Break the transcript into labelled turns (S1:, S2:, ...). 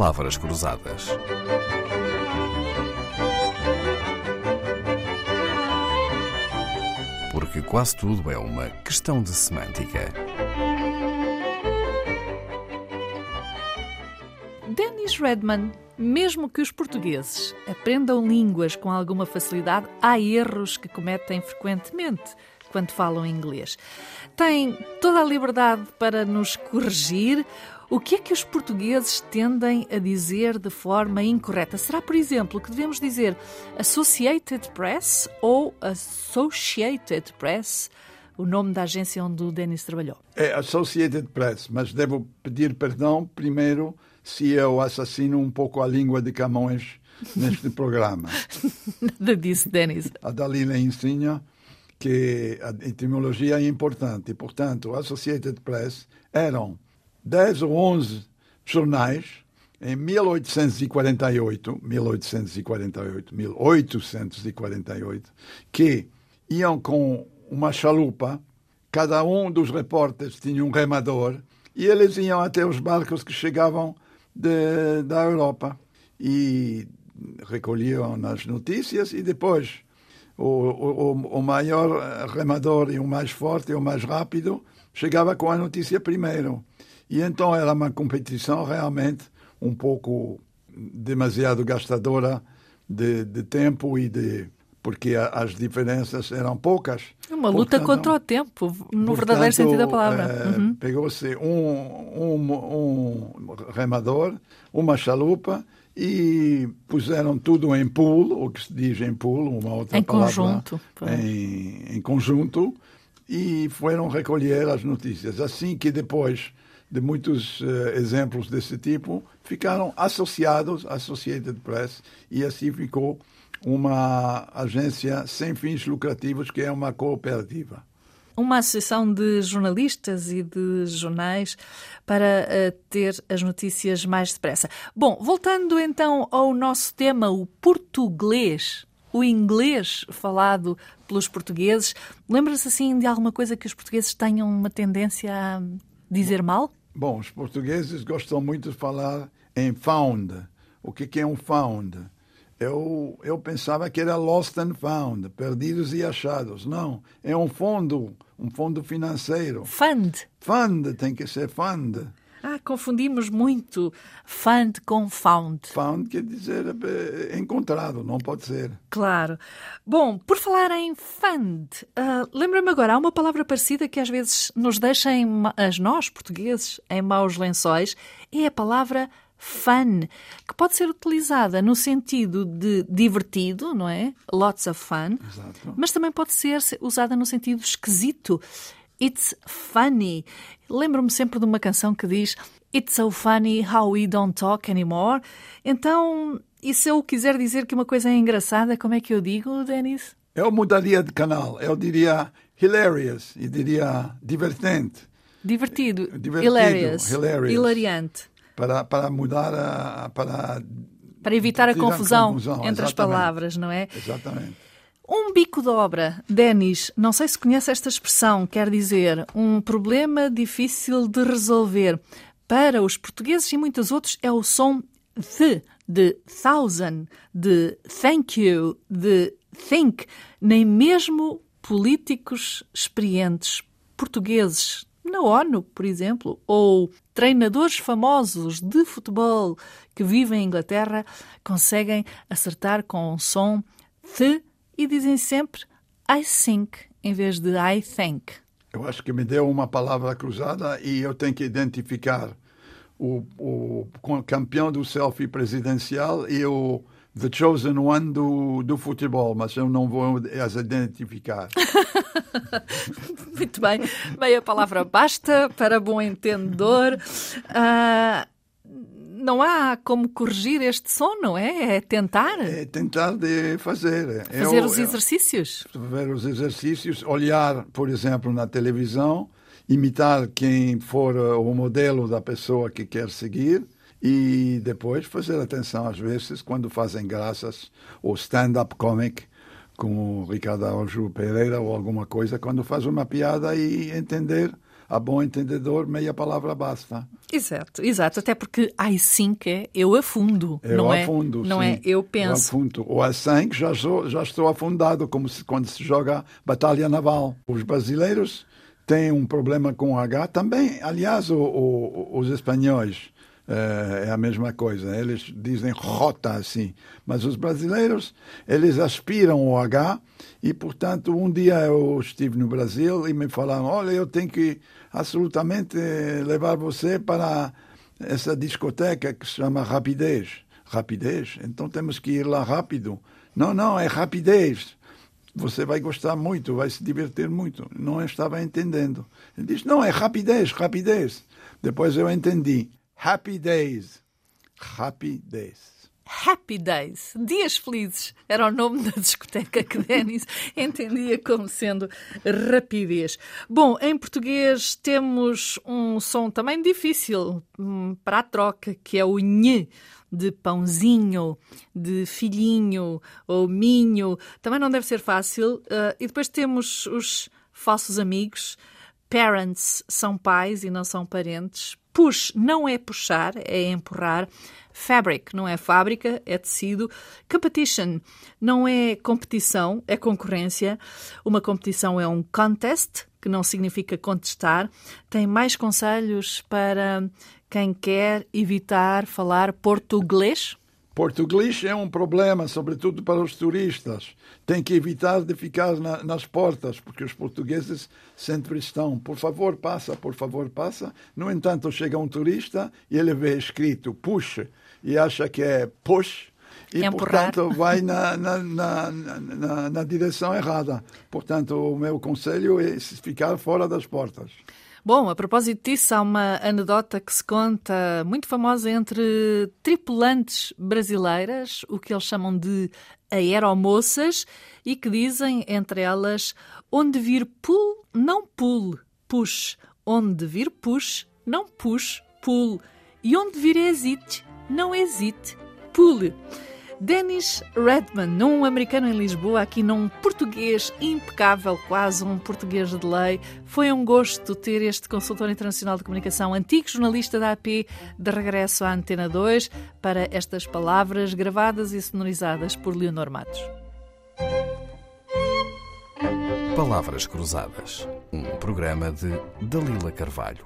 S1: palavras cruzadas. Porque quase tudo é uma questão de semântica.
S2: Dennis Redman, mesmo que os portugueses aprendam línguas com alguma facilidade, há erros que cometem frequentemente quando falam inglês. Tem toda a liberdade para nos corrigir. O que é que os portugueses tendem a dizer de forma incorreta? Será, por exemplo, que devemos dizer Associated Press ou Associated Press? O nome da agência onde o Denis trabalhou.
S3: É Associated Press, mas devo pedir perdão primeiro se eu assassino um pouco a língua de Camões neste programa.
S2: Nada disso, Denis.
S3: A Dalila ensina que a etimologia é importante. Portanto, Associated Press eram 10 ou 11 jornais em 1848, 1848, 1848, que iam com uma chalupa, cada um dos repórteres tinha um remador, e eles iam até os barcos que chegavam de, da Europa e recolhiam as notícias e depois o, o, o maior remador e o mais forte e o mais rápido chegava com a notícia primeiro. E então era uma competição realmente um pouco demasiado gastadora de, de tempo e de porque as diferenças eram poucas.
S2: Uma luta portanto, contra o tempo, no portanto, verdadeiro sentido da palavra.
S3: Eh, uhum. Pegou-se um, um, um remador, uma chalupa e puseram tudo em pool, o que se diz em pool, uma outra
S2: em
S3: palavra.
S2: Conjunto,
S3: em, em conjunto. E foram recolher as notícias. Assim que depois de muitos uh, exemplos desse tipo, ficaram associados à Associated Press e assim ficou uma agência sem fins lucrativos que é uma cooperativa
S2: uma associação de jornalistas e de jornais para uh, ter as notícias mais depressa. Bom, voltando então ao nosso tema, o português, o inglês falado pelos portugueses, lembra-se assim de alguma coisa que os portugueses tenham uma tendência a dizer mal?
S3: Bom, os portugueses gostam muito de falar em found. O que é um found? eu, eu pensava que era lost and found, perdidos e achados. Não, é um fundo, um fundo financeiro.
S2: Fund.
S3: Fund, tem que ser fund.
S2: Ah, confundimos muito fund com found.
S3: Found quer dizer é, encontrado, não pode ser.
S2: Claro. Bom, por falar em fund, uh, lembra-me agora, há uma palavra parecida que às vezes nos deixa, em, as nós, portugueses, em maus lençóis, é a palavra fun, que pode ser utilizada no sentido de divertido, não é? Lots of fun.
S3: Exato.
S2: Mas também pode ser usada no sentido esquisito. It's funny. Lembro-me sempre de uma canção que diz It's so funny how we don't talk anymore. Então, e se eu quiser dizer que uma coisa é engraçada, como é que eu digo, Denis?
S3: Eu mudaria de canal. Eu diria hilarious e diria divertente.
S2: Divertido.
S3: Divertido.
S2: Hilarious.
S3: Hilarious.
S2: Hilariante
S3: para, para mudar a, para
S2: para evitar a confusão,
S3: a confusão,
S2: entre as palavras, não é?
S3: Exatamente.
S2: Um bico de obra, Denis, não sei se conhece esta expressão, quer dizer um problema difícil de resolver. Para os portugueses e muitos outros é o som the, de thousand, de thank you, de think. Nem mesmo políticos experientes portugueses na ONU, por exemplo, ou treinadores famosos de futebol que vivem em Inglaterra conseguem acertar com um som th e dizem sempre I think em vez de I think.
S3: Eu acho que me deu uma palavra cruzada e eu tenho que identificar o, o campeão do selfie presidencial e o The Chosen One do, do futebol, mas eu não vou as identificar.
S2: Muito bem. Meia palavra basta para bom entendedor. Uh, não há como corrigir este som, não é? É tentar.
S3: É tentar de fazer.
S2: Fazer eu, os exercícios.
S3: Fazer os exercícios, olhar, por exemplo, na televisão, imitar quem for o modelo da pessoa que quer seguir e depois fazer atenção às vezes quando fazem graças ou stand-up comic com o Ricardo Araújo Pereira ou alguma coisa, quando faz uma piada e entender a bom entendedor, meia palavra basta.
S2: Exato, exato. Até porque AI5 é eu afundo,
S3: eu
S2: não
S3: afundo,
S2: é? Não
S3: sim.
S2: é eu penso.
S3: Eu afundo. O A5 já, sou, já estou afundado, como se, quando se joga batalha naval. Os brasileiros têm um problema com H também. Aliás, o, o, os espanhóis é, é a mesma coisa. Eles dizem rota assim. Mas os brasileiros, eles aspiram o H e, portanto, um dia eu estive no Brasil e me falaram, olha, eu tenho que absolutamente levar você para essa discoteca que se chama Rapidez. Rapidez? Então temos que ir lá rápido. Não, não, é rapidez. Você vai gostar muito, vai se divertir muito. Não estava entendendo. Ele disse, não, é rapidez, rapidez. Depois eu entendi. Happy Days. Happy Days.
S2: Happy Days, Dias Felizes, era o nome da discoteca que Denis entendia como sendo rapidez. Bom, em português temos um som também difícil hum, para a troca, que é o nhe, de pãozinho, de filhinho ou minho. Também não deve ser fácil. Uh, e depois temos os falsos amigos. Parents são pais e não são parentes. Push não é puxar, é empurrar. Fabric não é fábrica, é tecido. Competition não é competição, é concorrência. Uma competição é um contest, que não significa contestar. Tem mais conselhos para quem quer evitar falar português?
S3: Português é um problema, sobretudo para os turistas. Tem que evitar de ficar na, nas portas, porque os portugueses sempre estão, por favor, passa, por favor, passa. No entanto, chega um turista e ele vê escrito push e acha que é push e,
S2: Empurrar.
S3: portanto, vai na, na, na, na, na direção errada. Portanto, o meu conselho é ficar fora das portas.
S2: Bom, a propósito disso, há uma anedota que se conta muito famosa entre tripulantes brasileiras, o que eles chamam de aeromoças, e que dizem, entre elas, onde vir pull, não pull, push. Onde vir push, não push, pull. E onde vir hesite, não hesite, pull. Dennis Redman, um americano em Lisboa, aqui num português impecável, quase um português de lei. Foi um gosto ter este consultor internacional de comunicação, antigo jornalista da AP, de regresso à Antena 2, para estas palavras gravadas e sonorizadas por Leonor Matos.
S1: Palavras Cruzadas, um programa de Dalila Carvalho.